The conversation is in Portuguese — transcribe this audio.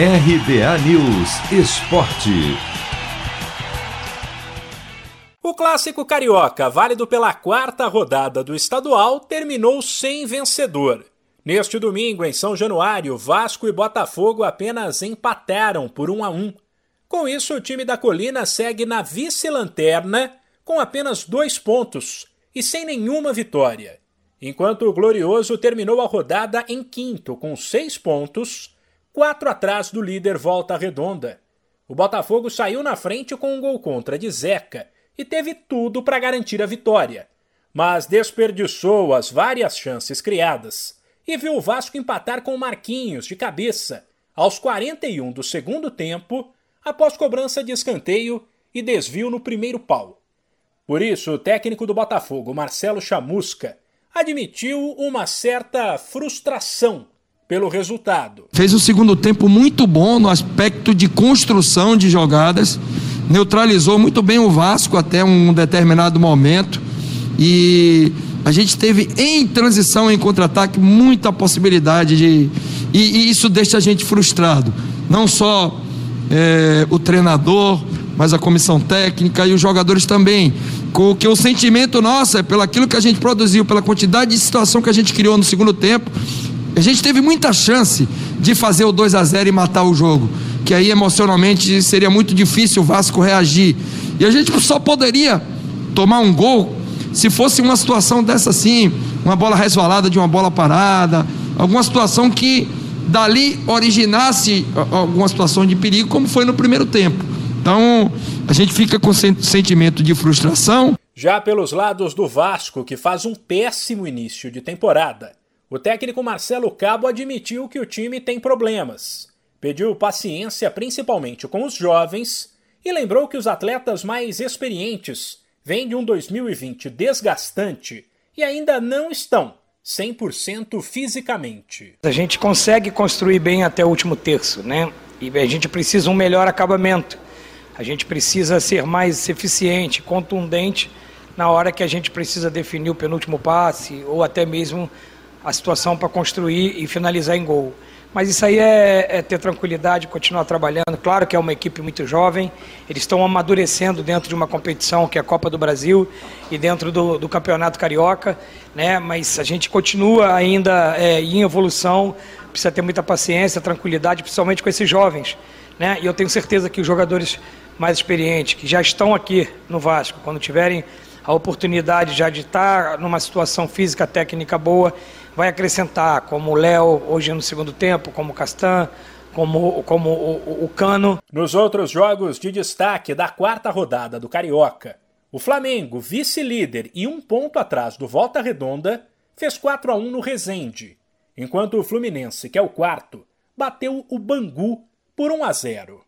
RBA News Esporte. O clássico carioca, válido pela quarta rodada do estadual, terminou sem vencedor. Neste domingo, em São Januário, Vasco e Botafogo apenas empataram por 1 a 1. Com isso, o time da Colina segue na vice-lanterna com apenas dois pontos e sem nenhuma vitória, enquanto o Glorioso terminou a rodada em quinto com seis pontos, quatro atrás do líder Volta Redonda. O Botafogo saiu na frente com um gol contra de Zeca e teve tudo para garantir a vitória, mas desperdiçou as várias chances criadas e viu o Vasco empatar com Marquinhos de cabeça aos 41 do segundo tempo, após cobrança de escanteio e desvio no primeiro pau. Por isso, o técnico do Botafogo, Marcelo Chamusca, admitiu uma certa frustração pelo resultado. Fez um segundo tempo muito bom no aspecto de construção de jogadas neutralizou muito bem o Vasco até um determinado momento e a gente teve em transição, em contra-ataque, muita possibilidade de. E, e, isso deixa a gente frustrado. Não só é, o treinador, mas a comissão técnica e os jogadores também. Com que o sentimento nosso é pelo aquilo que a gente produziu, pela quantidade de situação que a gente criou no segundo tempo. A gente teve muita chance de fazer o 2 a 0 e matar o jogo que aí emocionalmente seria muito difícil o Vasco reagir. E a gente só poderia tomar um gol se fosse uma situação dessa assim, uma bola resvalada de uma bola parada, alguma situação que dali originasse alguma situação de perigo, como foi no primeiro tempo. Então, a gente fica com sentimento de frustração. Já pelos lados do Vasco, que faz um péssimo início de temporada, o técnico Marcelo Cabo admitiu que o time tem problemas Pediu paciência principalmente com os jovens e lembrou que os atletas mais experientes vêm de um 2020 desgastante e ainda não estão 100% fisicamente. A gente consegue construir bem até o último terço, né? E a gente precisa um melhor acabamento. A gente precisa ser mais eficiente, contundente na hora que a gente precisa definir o penúltimo passe ou até mesmo a situação para construir e finalizar em gol. Mas isso aí é, é, ter tranquilidade, continuar trabalhando. Claro que é uma equipe muito jovem, eles estão amadurecendo dentro de uma competição que é a Copa do Brasil e dentro do, do Campeonato Carioca, né? mas a gente continua ainda é, em evolução, precisa ter muita paciência, tranquilidade, principalmente com esses jovens. Né? E eu tenho certeza que os jogadores mais experientes, que já estão aqui no Vasco, quando tiverem a oportunidade já de estar numa situação física técnica boa, vai acrescentar, como o Léo hoje no segundo tempo, como o Castan, como, como o, o Cano. Nos outros jogos de destaque da quarta rodada do Carioca, o Flamengo, vice-líder e um ponto atrás do Volta Redonda, fez 4 a 1 no Resende, enquanto o Fluminense, que é o quarto, bateu o Bangu por 1 a 0.